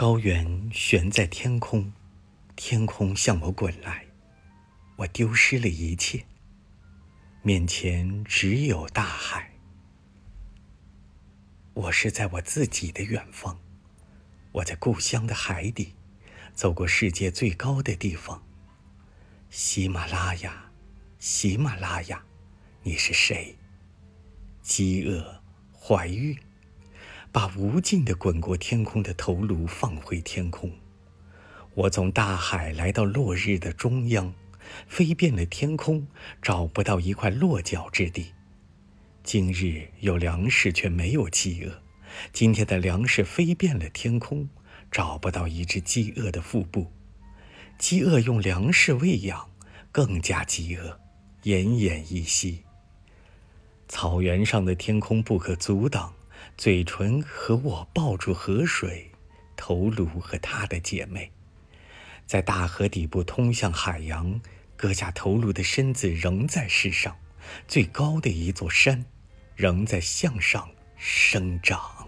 高原悬在天空，天空向我滚来，我丢失了一切，面前只有大海。我是在我自己的远方，我在故乡的海底，走过世界最高的地方。喜马拉雅，喜马拉雅，你是谁？饥饿，怀孕。把无尽的滚过天空的头颅放回天空。我从大海来到落日的中央，飞遍了天空，找不到一块落脚之地。今日有粮食，却没有饥饿。今天的粮食飞遍了天空，找不到一只饥饿的腹部。饥饿用粮食喂养，更加饥饿，奄奄一息。草原上的天空不可阻挡。嘴唇和我抱住河水，头颅和他的姐妹，在大河底部通向海洋，割下头颅的身子仍在世上，最高的一座山，仍在向上生长。